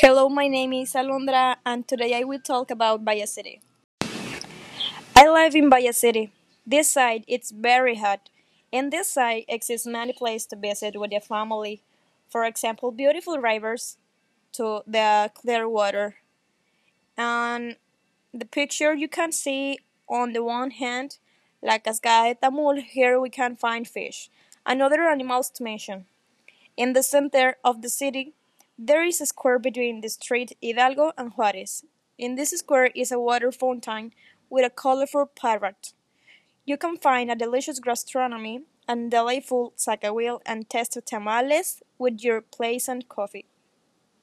Hello, my name is Alondra, and today I will talk about Valle City. I live in Valle City. This side it's very hot. In this side exists many places to visit with your family. For example, beautiful rivers to the clear water. And the picture you can see on the one hand, like Cascada de Tamul, here we can find fish and other animals to mention. In the center of the city, there is a square between the street Hidalgo and Juarez. In this square is a water fountain with a colorful parrot. You can find a delicious gastronomy and delightful zacahuil and taste tamales with your pleasant coffee.